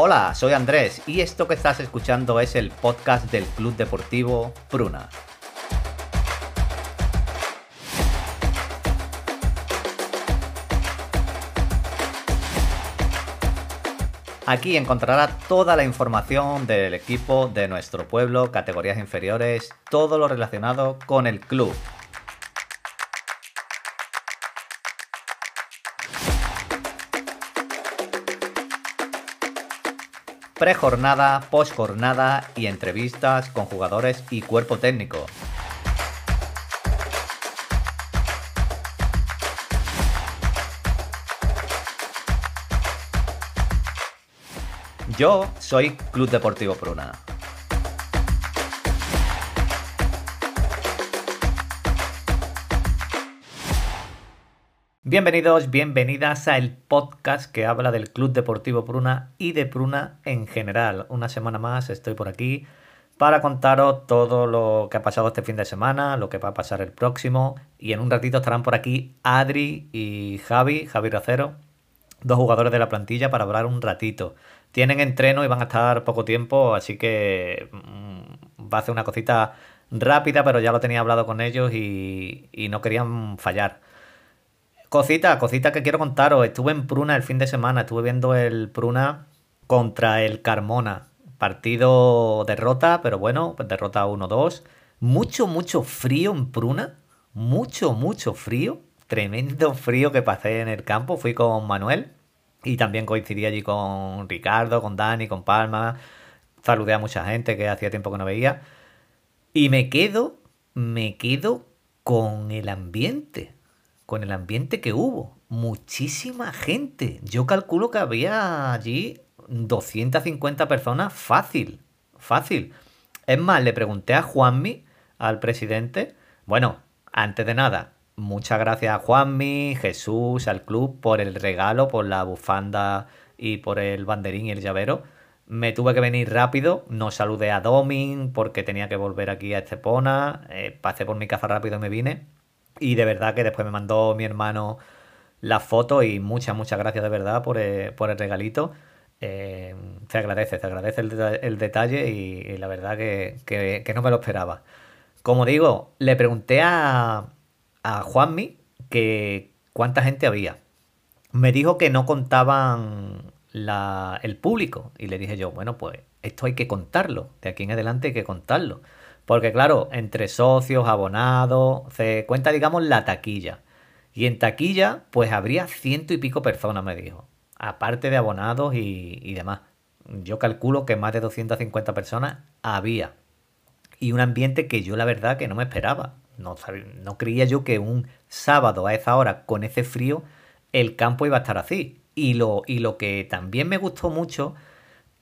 Hola, soy Andrés y esto que estás escuchando es el podcast del Club Deportivo Pruna. Aquí encontrará toda la información del equipo de nuestro pueblo, categorías inferiores, todo lo relacionado con el club. Prejornada, postjornada y entrevistas con jugadores y cuerpo técnico. Yo soy Club Deportivo Pruna. Bienvenidos, bienvenidas a el podcast que habla del Club Deportivo Pruna y de Pruna en general. Una semana más estoy por aquí para contaros todo lo que ha pasado este fin de semana, lo que va a pasar el próximo y en un ratito estarán por aquí Adri y Javi, Javi Racero, dos jugadores de la plantilla para hablar un ratito. Tienen entreno y van a estar poco tiempo, así que mm, va a ser una cosita rápida, pero ya lo tenía hablado con ellos y, y no querían fallar. Cosita, cosita que quiero contaros. Estuve en Pruna el fin de semana, estuve viendo el Pruna contra el Carmona. Partido derrota, pero bueno, pues derrota 1-2. Mucho, mucho frío en Pruna. Mucho, mucho frío. Tremendo frío que pasé en el campo. Fui con Manuel y también coincidí allí con Ricardo, con Dani, con Palma. Saludé a mucha gente que hacía tiempo que no veía. Y me quedo, me quedo con el ambiente con el ambiente que hubo. Muchísima gente. Yo calculo que había allí 250 personas fácil. Fácil. Es más, le pregunté a Juanmi, al presidente, bueno, antes de nada, muchas gracias a Juanmi, Jesús, al club por el regalo, por la bufanda y por el banderín y el llavero. Me tuve que venir rápido, no saludé a Domin porque tenía que volver aquí a Estepona, eh, pasé por mi casa rápido y me vine. Y de verdad que después me mandó mi hermano la foto y muchas, muchas gracias de verdad por, eh, el regalito. Eh, se agradece, se agradece el, detalle y, la verdad que, no me lo esperaba. Como digo, le pregunté a, a Juanmi que cuánta gente había. Me dijo que no contaban el público y le dije yo, bueno, pues esto hay que contarlo, de aquí en adelante hay que contarlo. Porque claro, entre socios, abonados, se cuenta, digamos, la taquilla. Y en taquilla, pues habría ciento y pico personas, me dijo. Aparte de abonados y, demás. Yo calculo que más de 250 personas había. Y un ambiente que yo la verdad que no me esperaba. No, no creía yo que un sábado a esa hora, con ese frío, el campo iba a estar así. Y lo, y lo que también me gustó mucho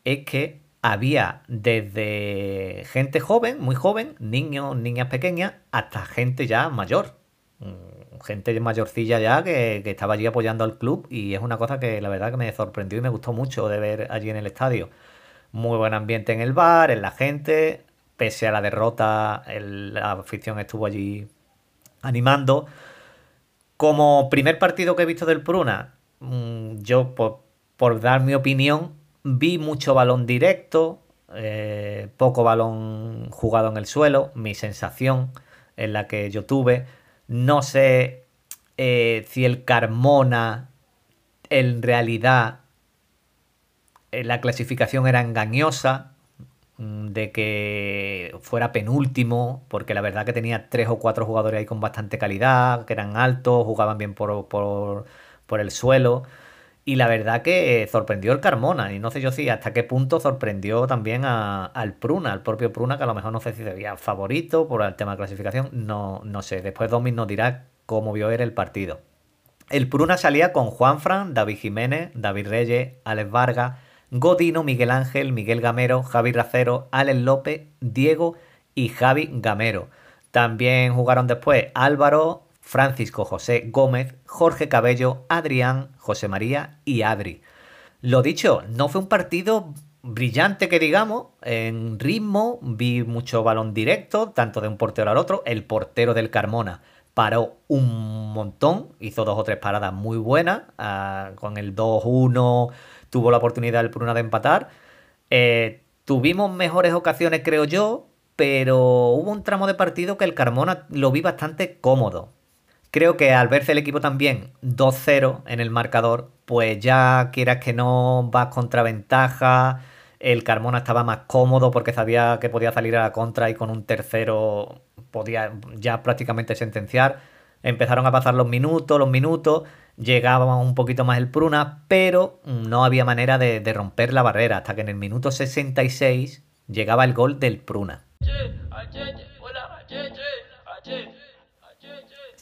es que había desde gente joven, muy joven, niños, niñas pequeñas, hasta gente ya mayor. Mm, gente mayorcilla ya que, estaba allí apoyando al club y es una cosa que la verdad que me sorprendió y me gustó mucho de ver allí en el estadio. Muy buen ambiente en el bar, en la gente, pese a la derrota, la afición estuvo allí animando. Como primer partido que he visto del Pruna, mm, yo por dar mi opinión, Vi mucho balón directo, eh, poco balón jugado en el suelo, mi sensación en la que yo tuve. No sé eh, si el Carmona en realidad eh, la clasificación era engañosa, mm, de que fuera penúltimo, porque la verdad que tenía tres o cuatro jugadores ahí con bastante calidad, que eran altos, jugaban bien por, por el suelo. Y la verdad que eh, sorprendió el Carmona. Y no sé yo si hasta qué punto sorprendió también al Pruna, al propio Pruna, que a lo mejor no sé si sería favorito por el tema de clasificación. No, no sé. Después Domin nos dirá cómo vio él el partido. El Pruna salía con Juanfran, David Jiménez, David Reyes, Alex Vargas, Godino, Miguel Ángel, Miguel Gamero, Javi Racero, Alex López, Diego y Javi Gamero. También jugaron después Álvaro, Francisco José Gómez, Jorge Cabello, Adrián, José María y Adri. Lo dicho, no fue un partido brillante que digamos, en ritmo, vi mucho balón directo, tanto de un portero al otro, el portero del Carmona paró un montón, hizo dos o tres paradas muy buenas, ah, con el 2-1 tuvo la oportunidad el Pruna de empatar. Eh, tuvimos mejores ocasiones, creo yo, pero hubo un tramo de partido que el Carmona lo vi bastante cómodo. Creo que al verse el equipo también 2-0 en el marcador, pues ya quieras que no vas contra ventaja. El Carmona estaba más cómodo porque sabía que podía salir a la contra y con un tercero podía ya prácticamente sentenciar. Empezaron a pasar los minutos, los minutos, llegaba un poquito más el Pruna, pero no había manera de, de romper la barrera hasta que en el minuto 66 llegaba el gol del Pruna.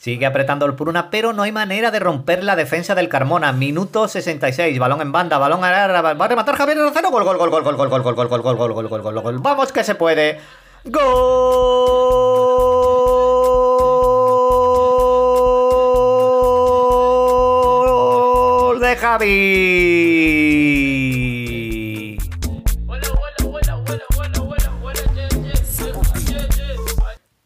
Sigue apretando el Pruna, pero no hay manera de romper la defensa del Carmona. Minuto 66, balón en banda, balón a va a rematar Javier Rocero. Gol, gol, gol, gol, gol, gol, gol, gol, gol, gol, gol, gol, gol, gol, gol. Vamos que se puede. Gol de Javi.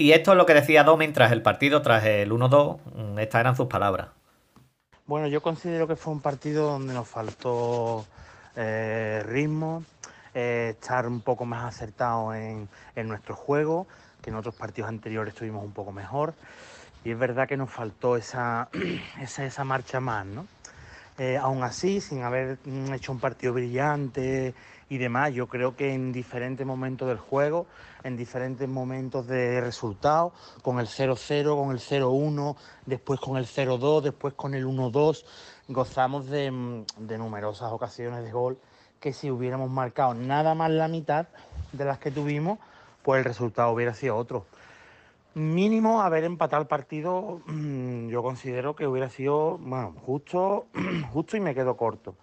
Y esto es lo que decía Domin tras el partido, tras el 1-2. Estas eran sus palabras. Bueno, yo considero que fue un partido donde nos faltó eh, ritmo, eh, estar un poco más acertado en, en, nuestro juego, que en otros partidos anteriores estuvimos un poco mejor. Y es verdad que nos faltó esa, esa, esa marcha más, ¿no? Eh, aún así, sin haber hecho un partido brillante y demás, yo creo que en diferentes momentos del juego, en diferentes momentos de resultado, con el 0-0, con el 0-1, después con el 0-2, después con el 1-2, gozamos de, de numerosas ocasiones de gol que si hubiéramos marcado nada más la mitad de las que tuvimos, pues el resultado hubiera sido otro. Mínimo haber empatado el partido, yo considero que hubiera sido, justo, justo y me quedo corto.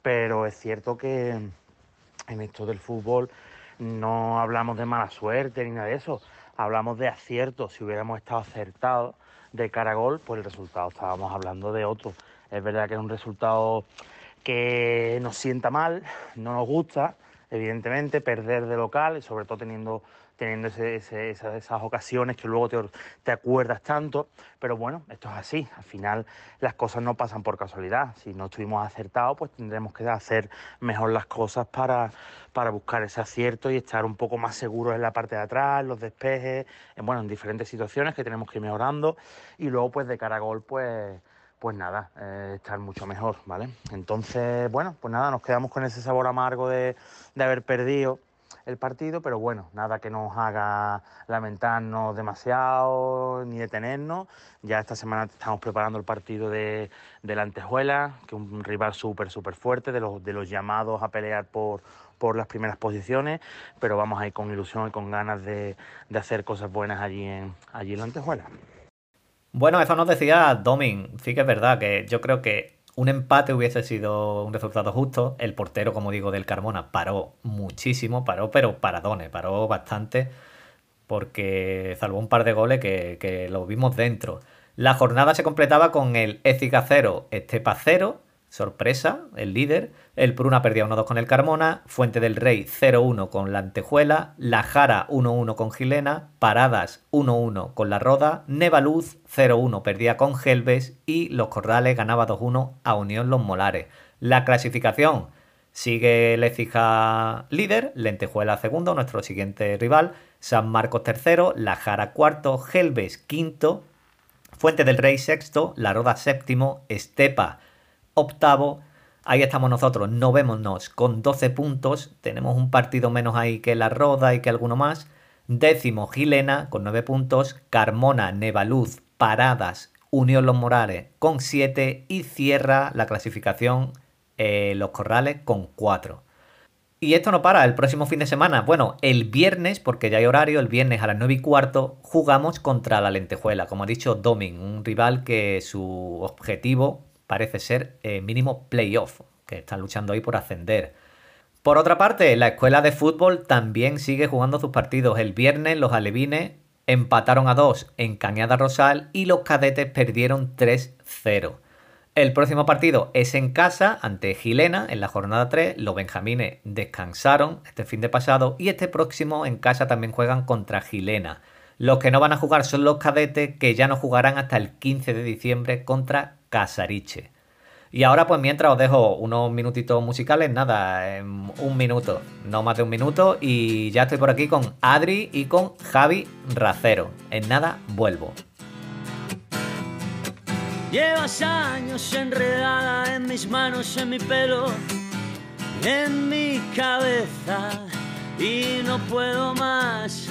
Pero es cierto que en esto del fútbol no hablamos de mala suerte ni nada de eso, hablamos de acierto. Si hubiéramos estado acertados de cara a gol, pues el resultado estábamos hablando de otro. Es verdad que es un resultado que nos sienta mal, no nos gusta, evidentemente, perder de local, y sobre todo teniendo, teniendo ese, ese, esas, ocasiones que luego te, te, acuerdas tanto, pero bueno, esto es así, al final las cosas no pasan por casualidad, si no estuvimos acertados, pues tendremos que hacer mejor las cosas para, para buscar ese acierto y estar un poco más seguros en la parte de atrás, los despejes, en, bueno, en diferentes situaciones que tenemos que ir mejorando, y luego pues de cara a gol, pues pues nada, eh, estar mucho mejor, ¿vale? Entonces, bueno, pues nada, nos quedamos con ese sabor amargo de, de, haber perdido el partido, pero bueno, nada que nos haga lamentarnos demasiado ni detenernos. Ya esta semana estamos preparando el partido de, la Antejuela, que es un rival súper, súper fuerte, de los, de los llamados a pelear por, por las primeras posiciones, pero vamos a ir con ilusión y con ganas de, de hacer cosas buenas allí en, allí en la Antejuela. Bueno, eso nos decía Domin. Sí que es verdad que yo creo que un empate hubiese sido un resultado justo. El portero, como digo, del Carmona paró muchísimo, paró, pero paradones, paró bastante, porque salvó un par de goles que, que lo vimos dentro. La jornada se completaba con el Écija 0, Estepa 0, sorpresa, el líder. El Pruna perdía 1-2 con el Carmona, Fuente del Rey 0-1 con la Antejuela, La Jara 1-1 con Gilena, Paradas 1-1 con La Roda, Nevaluz 0-1 perdía con Gelbes. Y Los Corrales ganaba 2-1 a Unión Los Molares. La clasificación. Sigue Lecija líder, Lentejuela segundo, nuestro siguiente rival, San Marcos tercero, La Jara cuarto, Gelbes quinto, Fuente del Rey sexto, La Roda séptimo, Estepa octavo. Ahí estamos nosotros, no vémonos con 12 puntos, tenemos un partido menos ahí que la Roda y que alguno más. Décimo Gilena con 9 puntos, Carmona, Nevaluz, Paradas, Unión Los Morales con 7 y cierra la clasificación eh, Los Corrales con 4. Y esto no para, el próximo fin de semana, bueno, el viernes, porque ya hay horario, el viernes a las 9 y cuarto, jugamos contra la Lentejuela, como ha dicho Domin, un rival que su objetivo parece ser eh, mínimo playoff, que están luchando ahí por ascender. Por otra parte, la escuela de fútbol también sigue jugando sus partidos. El viernes los alevines empataron a 2 en Cañada Rosal y los cadetes perdieron 3-0. El próximo partido es en casa ante Gilena en la jornada 3. Los benjamines descansaron este fin de pasado y este próximo en casa también juegan contra Gilena. Los que no van a jugar son los cadetes que ya no jugarán hasta el 15 de diciembre contra Casariche. Y ahora, pues mientras os dejo unos minutitos musicales, nada, en un minuto, no más de un minuto, y ya estoy por aquí con Adri y con Javi Racero. En nada, vuelvo. Llevas años enredada en mis manos, en mi pelo, en mi cabeza, y no puedo más.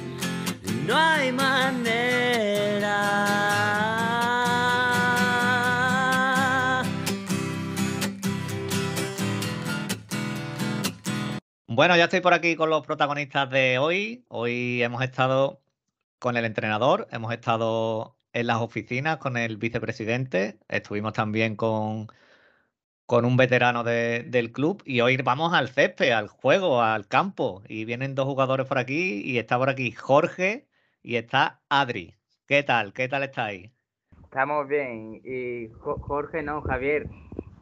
No hay manera. Bueno, ya estoy por aquí con los protagonistas de hoy. Hoy hemos estado con el entrenador, hemos estado en las oficinas con el vicepresidente, estuvimos también con, con un veterano de- del club y hoy vamos al césped, al juego, al campo. Y vienen dos jugadores por aquí y está por aquí Jorge y está Adri. ¿Qué tal? ¿Qué tal estáis? Estamos bien. Y Jo- Jorge, no, Javier.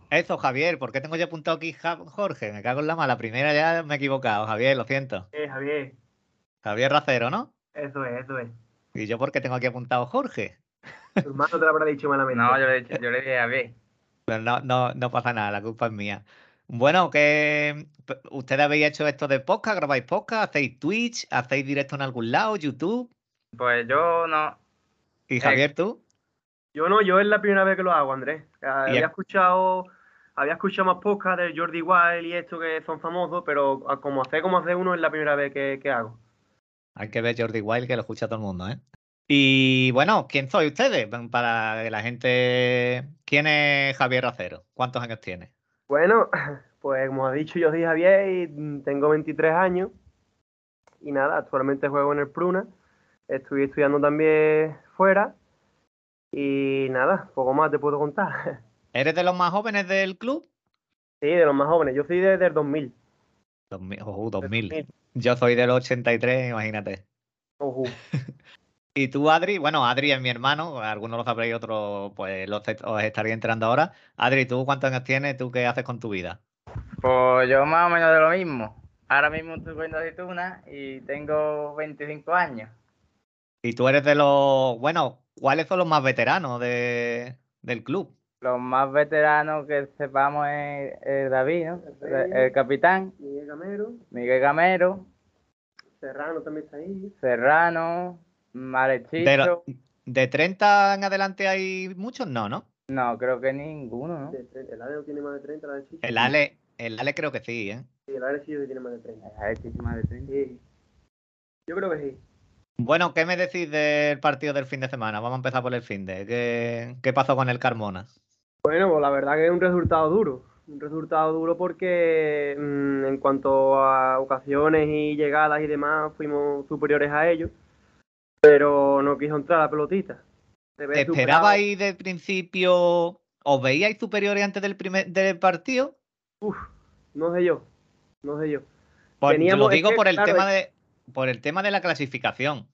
Eso, Javier, ¿por qué tengo yo apuntado aquí Jorge? Me cago en la mala. Primera ya me he equivocado. Javier, lo siento. Eh, Javier, Javier Racero, ¿no? eso es, eso es. ¿Y yo por qué tengo aquí apuntado Jorge? Tu hermano te lo habrá dicho malamente. No, yo le, yo le dije Javier. Pero no, no, no pasa nada, la culpa es mía. Bueno, que ustedes habéis hecho esto de podcast, grabáis podcast, hacéis Twitch, hacéis directo en algún lado, YouTube. Pues yo no. Y Javier, tú. Yo no, yo es la primera vez que lo hago, Andrés. Ah, Había es- escuchado, había escuchado más podcasts de Jordi Wild y esto que son famosos, pero ah, como hace como hace uno es la primera vez que, que hago. Hay que ver Jordi Wild, que lo escucha todo el mundo, ¿eh? Y bueno, ¿quién sois ustedes? Para que la gente. ¿Quién es Javier Racero? ¿Cuántos años tiene? Bueno, pues como has dicho, yo soy Javier y tengo 23 años. Y nada, actualmente juego en el Pruna. Estoy estudiando también fuera. Y nada, poco más te puedo contar. ¿Eres de los más jóvenes del club? Sí, de los más jóvenes. Yo soy desde el 2000. 2000. ojo, 2000. 2000. Yo soy del 83, imagínate. Ojo. Y tú, Adri, bueno, Adri es mi hermano, algunos lo sabréis, otros pues los os estaría enterando ahora. Adri, ¿tú cuántos años tienes? ¿Tú qué haces con tu vida? Pues yo más o menos de lo mismo. Ahora mismo estoy jugando aceituna y tengo 25 años. Y tú eres de los, bueno, ¿cuáles son los más veteranos de, del club? Los más veteranos que sepamos es, es David, ¿no? El, el capitán, Miguel Gamero, Miguel Gamero, Serrano también está ahí. Serrano, Marechito. De, lo- de 30 en adelante hay muchos, no, ¿no? No, creo que ninguno, ¿no? El Ale no tiene más de 30, el Ale sí. El Ale, el Ale creo que sí, ¿eh? Sí, el Ale sí tiene más de 30. A ver si más de 30. Sí. Yo creo que sí. Bueno, ¿qué me decís del partido del fin de semana? Vamos a empezar por el fin de. ¿Qué, qué pasó con el Carmona? Bueno, pues la verdad que es un resultado duro. Un resultado duro porque mm, en cuanto a ocasiones y llegadas y demás fuimos superiores a ellos. Pero no quiso entrar la pelotita. Superado. ¿Esperabais de principio, os veíais superiores antes del primer del partido? Uf, no sé yo. No sé yo. Pues lo Teníamos- es digo que, por el claro, tema de por el tema de la clasificación.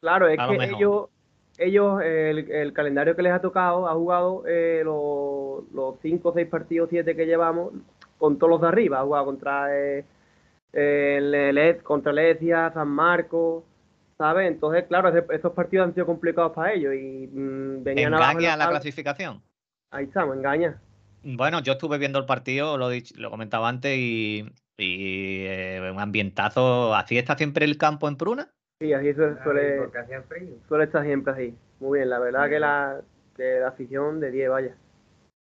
Claro, es A que mejor. ellos, ellos el, el calendario que les ha tocado, ha jugado eh, los, los cinco seis partidos, siete que llevamos, con todos los de arriba. Ha jugado contra eh, el, el- contra Lecia, San Marcos, ¿sabes? Entonces, claro, esos partidos han sido complicados para ellos y mm, venían Engaña la tabla. clasificación. Ahí estamos, engaña. Bueno, yo estuve viendo el partido, lo, he dicho- lo comentaba antes, y, y, eh, un ambientazo. ¿Así está siempre el campo en Pruna? Sí, así suele, suele, suele estar siempre así. Muy bien, la verdad que la, que la afición de 10, vaya.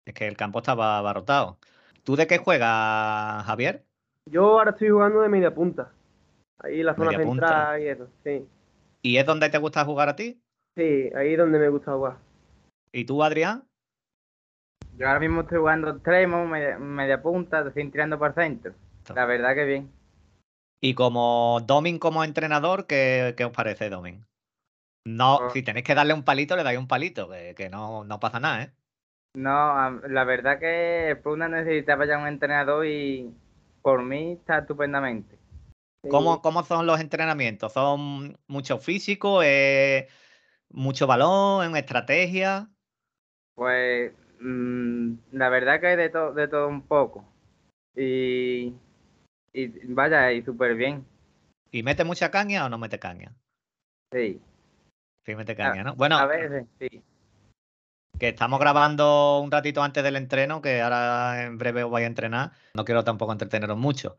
Es que el campo estaba abarrotado. ¿Tú de qué juegas, Javier? Yo ahora estoy jugando de media punta. Ahí en la zona Media punta. central y eso, sí. ¿Y es donde te gusta jugar a ti? Sí, ahí es donde me gusta jugar. ¿Y tú, Adrián? Yo ahora mismo estoy jugando extremo, media, media punta, estoy tirando el centro. La verdad que bien. Y como Domin como entrenador, ¿qué, qué os parece, Domin? No, Ah. si tenéis que darle un palito, le dais un palito, que, que no, no pasa nada, ¿eh? No, la verdad que Pruna necesitaba ya un entrenador y por mí está estupendamente. ¿Cómo, cómo son los entrenamientos? ¿Son mucho físico? ¿Es mucho balón? ¿En estrategia? Pues mm, la verdad que hay de, to- de todo un poco. Y, y vaya, y súper bien. ¿Y mete mucha caña o no mete caña? Sí, Sí, mete caña, ¿no? Bueno, a veces sí. que estamos grabando un ratito antes del entreno, que ahora en breve os vais a entrenar. No quiero tampoco entreteneros mucho.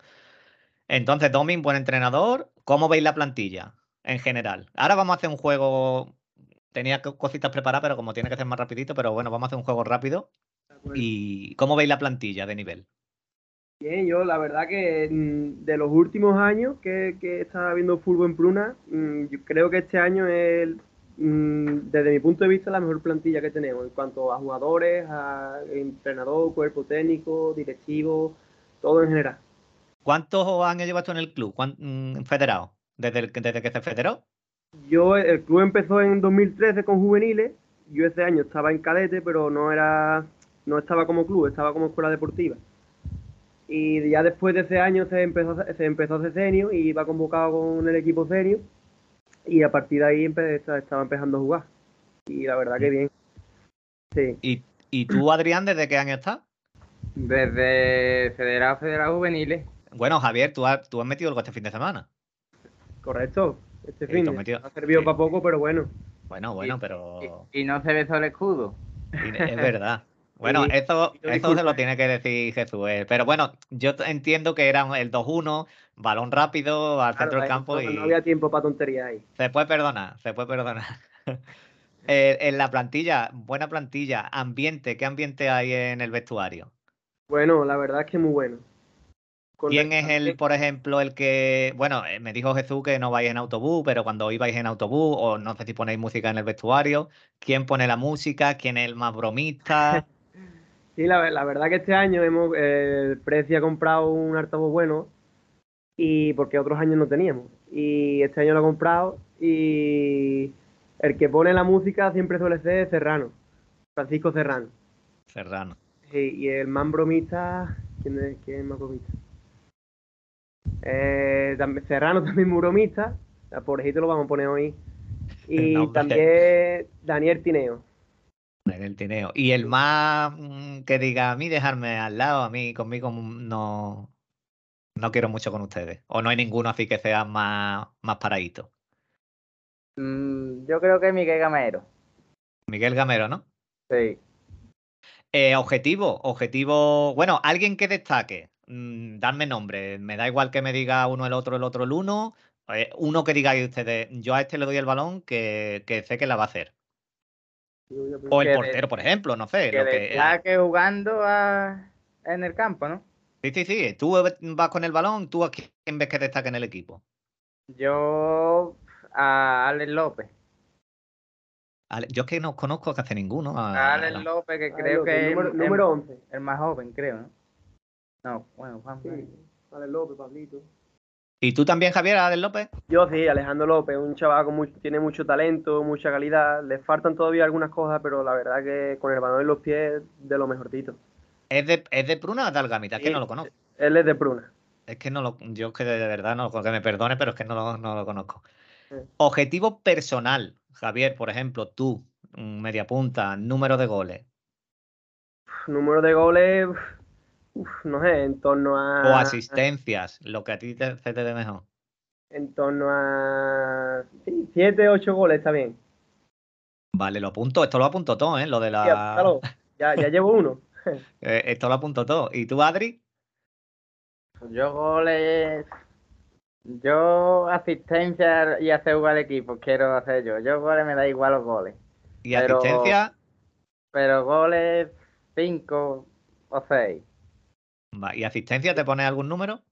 Entonces, Domin, buen entrenador. ¿Cómo veis la plantilla en general? Ahora vamos a hacer un juego. Tenía co- cositas preparadas, pero como tiene que ser más rapidito, pero bueno, vamos a hacer un juego rápido. ¿Y cómo veis la plantilla de nivel? Bien, yo la verdad que mm, de los últimos años que, que estaba viendo fútbol en Pruna, mm, yo creo que este año es, mm, desde mi punto de vista, la mejor plantilla que tenemos en cuanto a jugadores, a entrenador, cuerpo técnico, directivo, todo en general. ¿Cuántos años llevas tú en el club? ¿Cuán- mm, federado? ¿Desde, el- desde que se federó? Yo, el club empezó en 2013 con juveniles, yo ese año estaba en cadete, pero no era, no estaba como club, estaba como escuela deportiva. Y ya después de ese año se empezó, a- se empezó a hacer senior y iba convocado con el equipo senior y a partir de ahí estaba empezando a jugar. Y la verdad que bien. Sí. ¿Y, y tú, Adrián, desde qué año estás? Desde Federado Federado Juveniles. Bueno, Javier, tú has, tú has metido algo este fin de semana. Correcto. Este fin ha servido sí. para poco, pero bueno. Bueno, bueno, pero... Y, y no se besó el escudo. Es verdad. Bueno, Sí, eso, se lo tiene que decir Jesús. Pero bueno, yo entiendo que era el 2-1, balón rápido al centro Claro, del ahí campo no, y no había tiempo para tonterías ahí. se puede perdonar, se puede perdonar. Eh, en la plantilla, buena plantilla, ambiente, ¿qué ambiente hay en el vestuario? Bueno, la verdad es que muy bueno. ¿Quién es el, por ejemplo, el que, bueno, eh, me dijo Jesús que no vais en autobús, pero cuando ibais en autobús, o no sé si ponéis música en el vestuario, ¿quién pone la música? ¿Quién es el más bromista? Sí, la, la verdad que este año hemos, eh, el Preci ha comprado un altavoz bueno y porque otros años no teníamos. Y este año lo ha comprado y el que pone la música siempre suele ser Serrano, Francisco Serrano. Serrano. Sí, y el más bromista, ¿quién es, quién es más bromista? Eh, también- Serrano también muy bromista, a pobrecito lo vamos a poner hoy. Y No, también Daniel Tineo. En el tineo. Y el más mm, que diga a mí dejarme al lado, a mí conmigo mm, no, no quiero mucho con ustedes. O no hay ninguno así que sea más, más paradito. Mm, yo creo que Miguel Gamero. Miguel Gamero, ¿no? Sí. Eh, objetivo, objetivo. Bueno, alguien que destaque. Mm, dadme nombre. Me da igual que me diga uno el otro, el otro el uno. Eh, uno que digáis ustedes, yo a este le doy el balón que, que sé que la va a hacer. O el de- portero, por ejemplo, no sé. Que lo que, jugando a- en el campo, ¿no? sí, sí, sí. Tú vas con el balón, tú a quién ves que destaque en el equipo. Yo a Alex López. Ale- Yo es que no conozco casi ninguno. a- A Alex López, que creo López, que es número, el- número 11. el más joven, creo, ¿no? No, bueno, Juan. Sí, Alex López, Pablito. ¿Y tú también, Javier, Adel López? Yo sí, Alejandro López, un chaval mucho- tiene mucho talento, mucha calidad. Le faltan todavía algunas cosas, pero la verdad que con el balón en los pies, de lo mejorcito. ¿Es de, es de Pruna o de Algamita? Es que no lo conozco. Él es de Pruna. Es que no lo. Yo es que de verdad no que me perdone, pero es que no lo, no lo conozco. Sí. Objetivo personal, Javier, por ejemplo, tú, media punta, número de goles. Número de goles, uf, no sé, en torno a. O asistencias, lo que a ti te, se te dé mejor. En torno a. Sí, 7, 8 goles, está bien. Vale, lo apunto. Esto lo apunto todo, ¿eh? Lo de Sí, la. apúntalo. Ya, ya llevo uno. Eh, esto lo apunto todo. ¿Y tú, Adri? Yo goles. Yo asistencia y hacer jugar al equipo quiero hacer yo. Yo goles me da igual los goles. ¿Y Pero- asistencia? Pero goles 5 o 6. Va, ¿Y asistencia te pones algún número?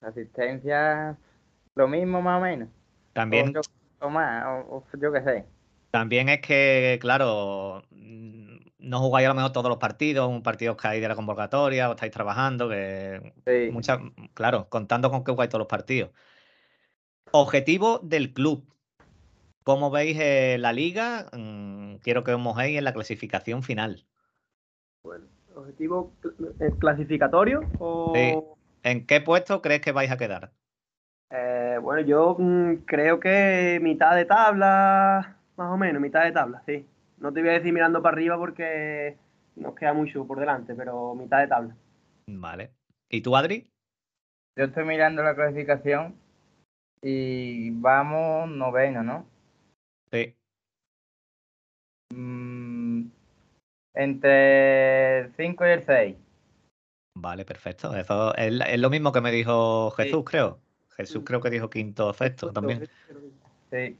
Asistencia lo mismo más o menos. También O, más, o, o yo qué sé. También es que, claro, mm, no jugáis a lo mejor todos los partidos, un partido que hay de la convocatoria, o estáis trabajando, que Sí. muchas, claro, contando con que jugáis todos los partidos. Objetivo del club. ¿Cómo veis eh, la liga? Mm, quiero que os mojéis en la clasificación final. Bueno, objetivo cl- eh, clasificatorio o... Sí. ¿En qué puesto crees que vais a quedar? Eh, bueno, yo mm, creo que mitad de tabla, más o menos, mitad de tabla, sí. No te voy a decir mirando para arriba porque nos queda mucho por delante, pero mitad de tabla. Vale. ¿Y tú, Adri? Yo estoy mirando la clasificación y vamos noveno, ¿no? Sí. Entre el 5 y el 6. Vale, perfecto. Eso es, es lo mismo que me dijo Jesús, Sí. creo. Jesús creo que dijo quinto o sexto también. Sí.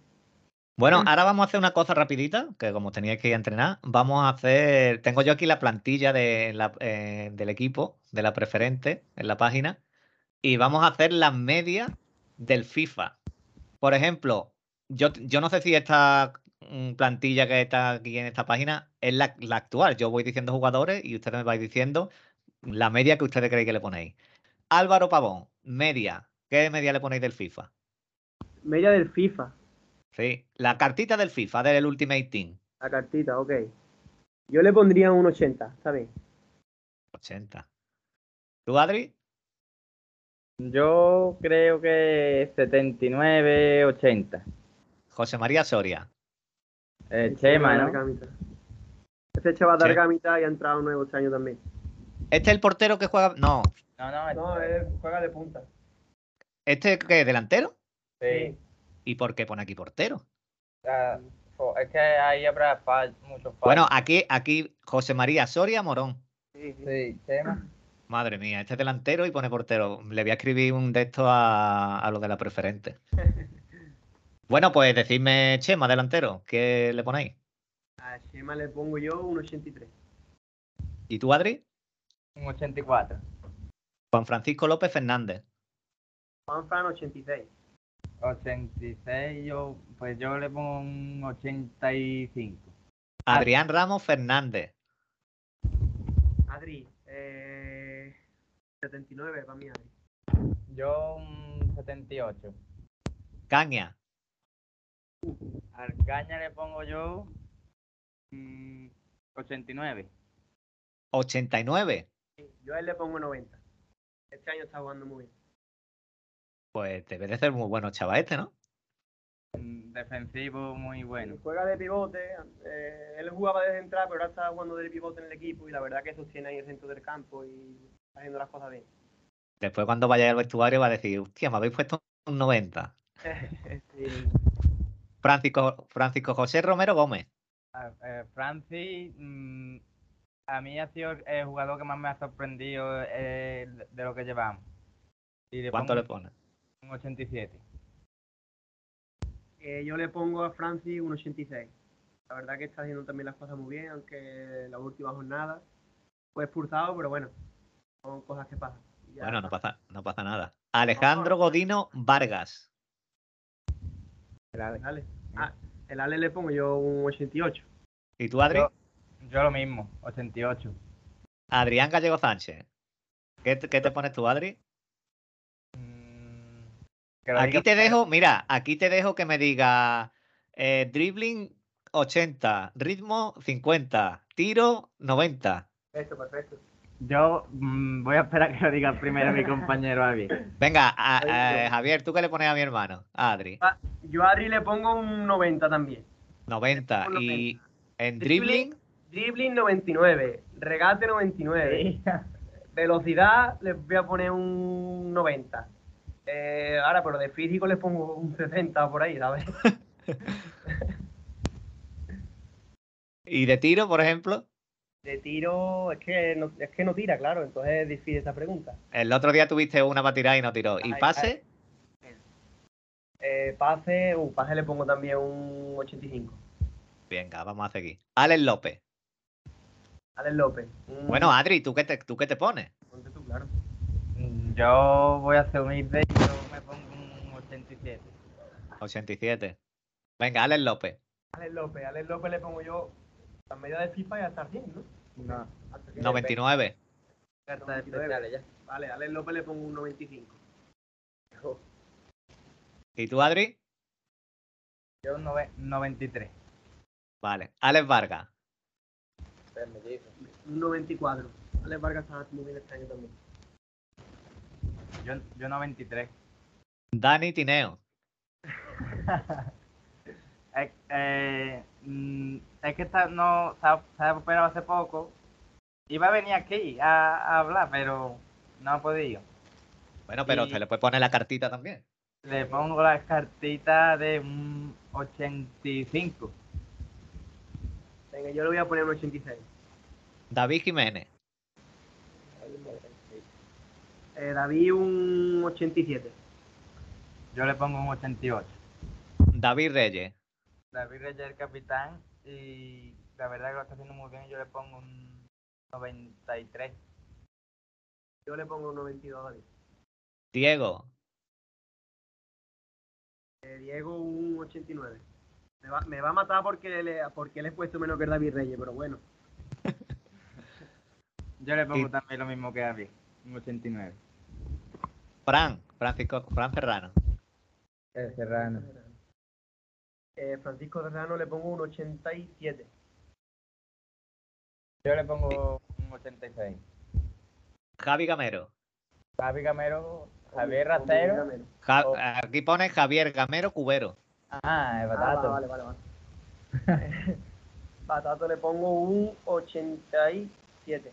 Bueno, ahora vamos a hacer una cosa rapidita, que como teníais que ir a entrenar, vamos a hacer, tengo yo aquí la plantilla de la- eh, del equipo, de la preferente, en la página, y vamos a hacer las medias del FIFA. Por ejemplo, yo, yo no sé si esta plantilla que está aquí en esta página es la, la actual. Yo voy diciendo jugadores y ustedes me vais diciendo la media que ustedes creéis que le ponéis. Álvaro Pavón, media. ¿Qué media le ponéis del FIFA? Media del FIFA, Sí, la cartita del FIFA, del Ultimate Team. la cartita, ok. Yo le pondría un 80, ¿está bien? 80. ¿Tú, Adri? Yo creo que 79, 80. José María Soria. Eh, Este Chema, ¿no? gamita. Este chaval Che- de Argamita y ha entrado nuevo este año también. ¿Este es el portero que juega? No. No, no, No, él juega de punta. ¿Este qué? ¿Delantero? sí. ¿Y por qué pone aquí portero? Ah, es que ahí habrá fal- muchos fallos. Bueno, aquí, aquí José María Soria Morón. Sí, sí. Chema. Madre mía, este es delantero y pone portero. Le voy a escribir un de estos a, a los de la preferente. Bueno, pues decidme, Chema, delantero, ¿qué le ponéis? A Chema le pongo yo un 83. ¿Y tú, Adri? Un 84. Juan Francisco López Fernández. Juan Fran 86. 86, yo, pues yo le pongo un 85. Adrián Ramos Fernández. Adri, eh, 79 para mí, Adri. Yo un 78. Caña. Al caña le pongo yo mm, 89. 89. Yo a él le pongo 90. Este año está jugando muy bien. Pues debe de ser muy bueno chaval este, ¿no? Mm, Defensivo muy bueno. Juega de pivote. eh, él jugaba desde entrar, pero ahora está jugando de pivote en el equipo y la verdad que sostiene ahí el centro del campo y está haciendo las cosas bien. Después cuando vayáis al vestuario va a decir, hostia, me habéis puesto un 90. Sí. Francisco, Francisco José Romero Gómez. Ah, eh, Francis, mm, a mí ha sido el jugador que más me ha sorprendido eh, de lo que llevamos. Y le ¿Cuánto pongo le pones? Un 87. Eh, yo le pongo a Francis un 86. La verdad que está haciendo también las cosas muy bien, aunque la última jornada fue expulsado, pero bueno, son cosas que pasan. Ya Bueno, no pasa, no pasa nada. Alejandro Godino Vargas. Dale. Ah, el Ale le pongo yo un 88. ¿Y tú, Adri? Yo, yo lo mismo, 88. Adrián Gallego Sánchez. ¿Qué, te- qué te pones tú, Adri? Mm, Aquí te dejo, mira, aquí te dejo que me diga eh, dribbling 80, ritmo 50, tiro 90. Perfecto, perfecto. Yo mm, voy a esperar que lo diga primero mi compañero Javier. Venga, a- Ahí a- yo. Javier, ¿tú qué le pones a mi hermano? A Adri. Ah, Yo a Adri le pongo un 90 también. 90. pongo Y en Dribbling. dribbling, Dribbling 99, regate 99, velocidad les voy a poner un 90. Eh, ahora, pero de físico les pongo un 60 por ahí, ¿sabes? y de tiro, por ejemplo. De tiro, es que no, es que no tira, claro, entonces es difícil esa pregunta. El otro día tuviste una para tirar y no tiró. ¿Y Ay, pase? Eh, pase, uh, pase le pongo también un 85. Venga, vamos a seguir. Alex López. Alex López. un- Bueno, Adri, ¿tú qué te, tú qué te pones? ponte tú, claro. Mm, Yo voy a humilde y yo me pongo un 87. 87. Venga, Alex López. Alex López, Alex López le pongo yo la medida de FIFA y hasta 100, ¿no? No, Hasta 100. 99. cartas 99. especiales ya. Vale, Alex López le pongo un 95. ¿Y tú, Adri? Yo un nove- 93. Vale. Alex Vargas. Un 94. Alex Vargas está muy bien este año también. Yo, yo 93. Dani Tineo. Es, eh, mm, es que está, no, se ha, operado hace poco. Iba a venir aquí a, a hablar, pero no ha podido. Bueno, pero Y- se le puede poner la cartita también. Le pongo las cartitas de un 85. Venga, yo le voy a poner un 86. David Jiménez. Eh, David un 87. Yo le pongo un 88. David Reyes. David Reyes es el capitán y la verdad que lo está haciendo muy bien. Yo le pongo un 93. Yo le pongo un 92 a David. Diego. Eh, Diego un 89. Me va, me va a matar porque le, porque le he puesto menos que David Reyes, pero bueno. Yo le pongo Y- también lo mismo que David, un 89. Fran. Francisco. Fran Ferrano. El Serrano. Eh, Francisco Serrano le pongo un 87. Yo le pongo un 86. Javi Gamero. Javi Gamero, Javier. Ja- Oh. Aquí pone Javier Gamero Cubero. Ah, el Ah, Batato. vale, vale, vale. Batato le pongo un 87.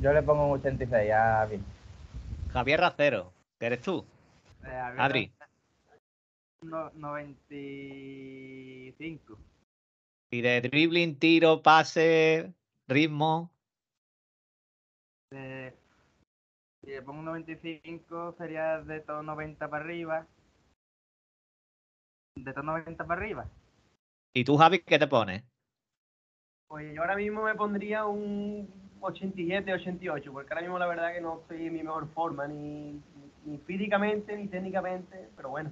Yo le pongo un 86 a Javi. Javier Racero. ¿Que eres tú? Eh, Adri. No, 95. Y de dribbling, tiro, pase, ritmo. Eh, si le pongo un 95 sería de todo 90 para arriba. De todo 90 para arriba. ¿Y tú, Javi, qué te pones? Pues yo ahora mismo me pondría un 87, 88, porque ahora mismo la verdad que no estoy en mi mejor forma, ni, ni físicamente, ni técnicamente, pero bueno,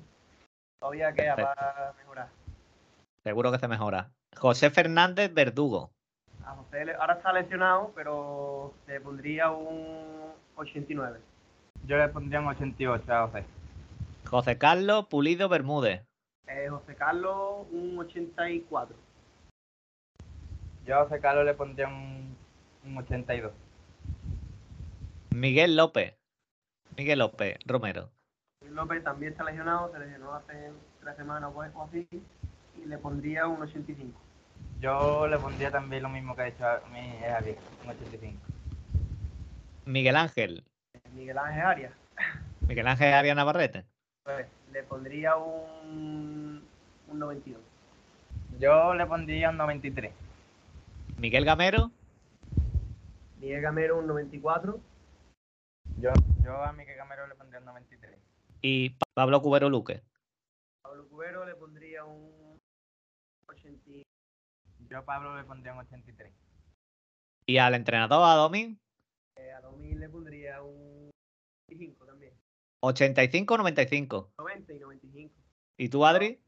todavía queda Perfecto. para mejorar. Seguro que se mejora. José Fernández Verdugo. A José ahora está lesionado, pero le pondría un 89. Yo le pondría un 88 a José. José Carlos Pulido Bermúdez. Eh, José Carlos, un 84. Yo a José Carlos le pondría un, un 82. Miguel López. Miguel López Romero. Luis López también está lesionado, se lesionó hace tres semanas o o así, y le pondría un 85. Yo le pondría también lo mismo que ha hecho a mí, es Javi, un 85. Miguel Ángel. Miguel Ángel Arias, Miguel Ángel Arias Navarrete. pues, le pondría un, un 92. Yo le pondría un 93. Miguel Gamero. Miguel Gamero, un 94. Yo, yo a Miguel Gamero le pondría un 93. Y Pablo Cubero Luque. Pablo Cubero le pondría un 80. Yo a Pablo le pondría un 83. Y al entrenador, a Domin, eh, a 2000 le pondría un 95 también. 85 95. 90 y 95. ¿Y tú, Adri?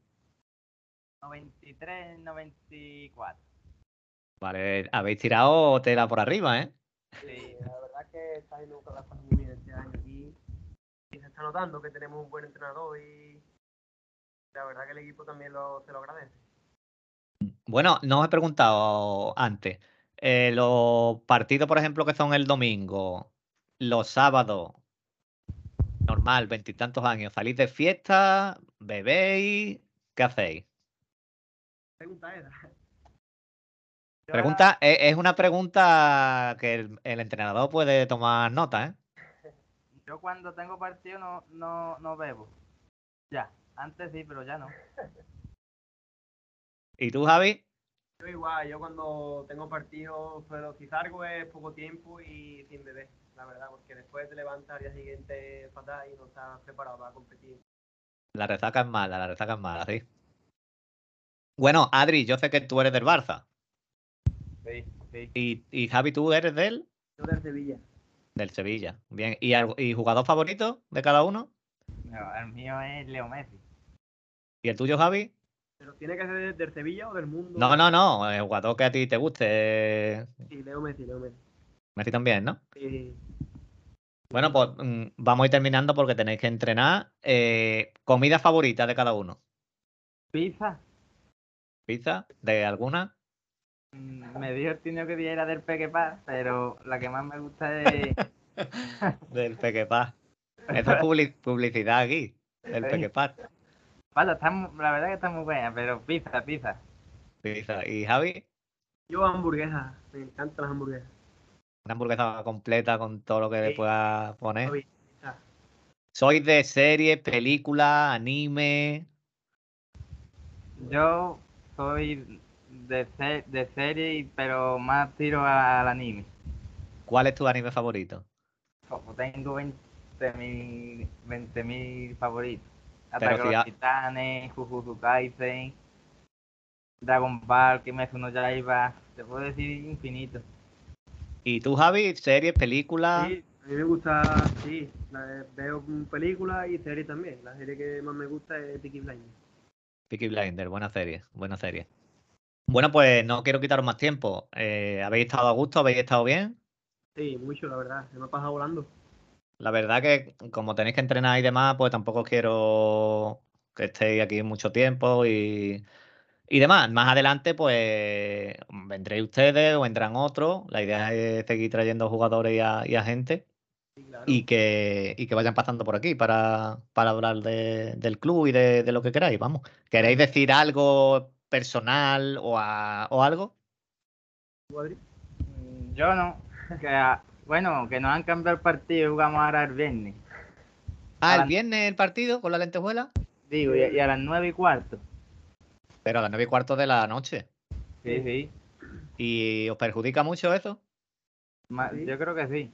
93, 94. Vale, habéis tirado tela por arriba, ¿eh? Sí, la verdad que está haciendo las cosas muy bien este año aquí. Y se está notando que tenemos un buen entrenador y la verdad que el equipo también lo, se lo agradece. Bueno, no os he preguntado antes. Eh, los partidos, por ejemplo, que son el domingo, los sábados, normal, veintitantos años, ¿salís de fiesta? ¿Bebéis? ¿Qué hacéis? Pregunta era. Pregunta, es, es una pregunta que el, el entrenador puede tomar nota, ¿eh? Yo cuando tengo partido no, no, no bebo. Ya, antes sí, pero ya no. ¿Y tú, Javi? Yo igual, yo cuando tengo partido, pero si salgo es poco tiempo y sin beber, la verdad, porque después te levantas al día siguiente fatal y no estás preparado para competir. La resaca es mala, la resaca es mala, sí. Bueno, Adri, yo sé que tú eres del Barça. Sí, sí. ¿Y, y Javi, tú eres del? Yo del Sevilla. Del Sevilla. Bien. ¿Y, algo- y jugador favorito de cada uno? No, el mío es Leo Messi. ¿Y el tuyo, Javi? Pero tiene que ser del Sevilla o del mundo. No, no, no. El jugador que a ti te guste. Sí, Leo Messi, Leo Messi. Messi también, ¿no? Sí. Bueno, pues mm, vamos a ir terminando porque tenéis que entrenar. Eh, comida favorita de cada uno. Pizza. ¿Pizza? ¿De alguna? Mm, me dijo el tío que era del Pequepa, pero la que más me gusta es Del Pequepá. Esto es publi- publicidad aquí, del. Pequepá. Pata, está la verdad que está muy buena, pero pizza, pizza. Pizza. ¿Y Javi? Yo hamburguesas, me encantan las hamburguesas. Una hamburguesa completa con todo lo que le Sí. puedas poner. Javi, pizza. ¿Sois de series, películas, anime? Yo soy de, de serie, pero más tiro al anime. ¿Cuál es tu anime favorito? Como tengo 20.000 20.000 favoritos. Pero Ataque a si los Titanes, Jujutsu Kaisen, Dragon Ball, Kimetsu no Yaiba, te puedo decir infinito. ¿Y tú, Javi? ¿Series, películas? Sí, a mí me gusta, sí, la- veo películas y series también. La serie que más me gusta es Peaky Blinders. Peaky Blinders, buena serie, buena serie. Bueno, pues no quiero quitaros más tiempo. Eh, ¿Habéis estado a gusto? ¿Habéis estado bien? Sí, mucho, la verdad, se me ha pasado volando. La verdad que como tenéis que entrenar y demás, pues tampoco quiero que estéis aquí mucho tiempo y, y demás. Más adelante, pues vendréis ustedes o vendrán otros. La idea es seguir trayendo jugadores y a, y a gente Sí, claro. y que, y que vayan pasando por aquí para, para hablar de- del club y de, de lo que queráis. Vamos. ¿Queréis decir algo personal o, a- o algo? Mm, Yo no. Que, ah, bueno, que nos han cambiado el partido y jugamos ahora el viernes. Ah, el viernes el partido con la lentejuela, Digo, y, y a las nueve y cuarto. pero a las nueve y cuarto de la noche. Sí, sí. ¿Y os perjudica mucho eso? Ma- Sí. Yo creo que sí.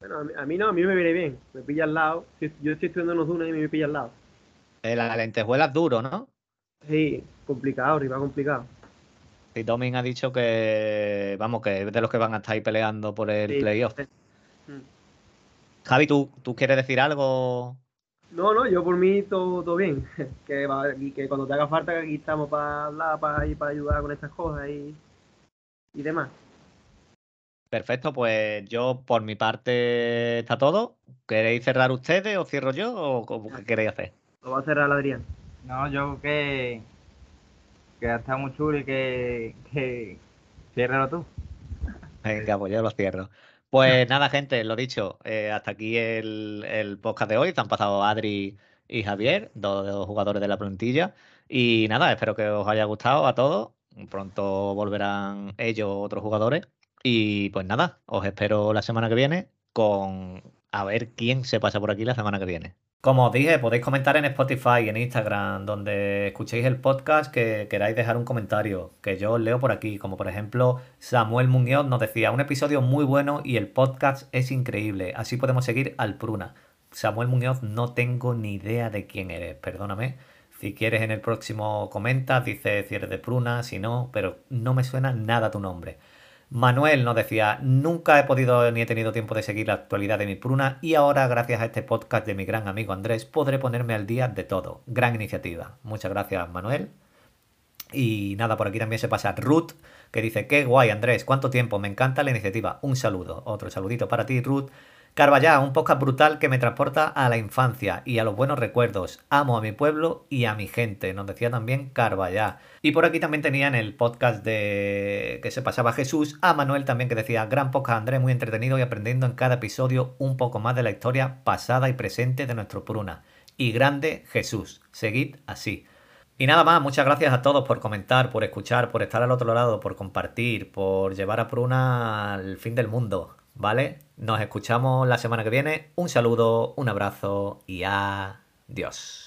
Bueno, a mí, a mí no, a mí me viene bien. Me pilla al lado. Yo estoy estudiando en los dunas y me pilla al lado. Eh, La lentejuela es duro, ¿no? Sí, complicado, rival complicado. Y Domin ha dicho que, vamos, que es de los que van a estar ahí peleando por el Sí, playoff. sí. Mm. Javi, ¿tú, ¿tú quieres decir algo? No, no, yo por mí todo, todo bien. Que, va- que cuando te haga falta, que aquí estamos para hablar, para, ir para ayudar con estas cosas y, y demás. Perfecto, pues yo por mi parte está todo. ¿Queréis cerrar ustedes o cierro yo o cómo- qué queréis hacer? Lo va a cerrar Adrián. No, yo que. Que está muy chulo y que. que ciérralo tú. Venga, pues yo los cierro. Pues nada, gente, lo dicho, eh, hasta aquí el, el podcast de hoy. Se han pasado Adri y Javier, dos de los jugadores de la plantilla. Y nada, espero que os haya gustado a todos. Pronto volverán ellos, otros jugadores. Y pues nada, os espero la semana que viene con a ver quién se pasa por aquí la semana que viene. Como os dije, podéis comentar en Spotify en Instagram, donde escuchéis el podcast, que queráis dejar un comentario, que yo os leo por aquí, como por ejemplo Samuel Muñoz nos decía, un episodio muy bueno y el podcast es increíble, así podemos seguir al Pruna. Samuel Muñoz, no tengo ni idea de quién eres, perdóname. Si quieres en el próximo comentas, dice si eres de Pruna, si no, pero no me suena nada tu nombre. Manuel nos decía, nunca he podido ni he tenido tiempo de seguir la actualidad de mi pruna y ahora gracias a este podcast de mi gran amigo Andrés podré ponerme al día de todo. Gran iniciativa. Muchas gracias Manuel. Y nada, por aquí también se pasa Ruth, que dice, qué guay Andrés, cuánto tiempo, me encanta la iniciativa. Un saludo, otro saludito para ti Ruth. Carballá, un podcast brutal que me transporta a la infancia y a los buenos recuerdos. Amo a mi pueblo y a mi gente, nos decía también Carballá. Y por aquí también tenían el podcast de que se pasaba Jesús, a Manuel también que decía, gran podcast Andrés, muy entretenido y aprendiendo en cada episodio un poco más de la historia pasada y presente de nuestro Pruna. Y grande Jesús, seguid así. Y nada más, muchas gracias a todos por comentar, por escuchar, por estar al otro lado, por compartir, por llevar a Pruna al fin del mundo, ¿vale? Nos escuchamos la semana que viene. Un saludo, un abrazo y adiós.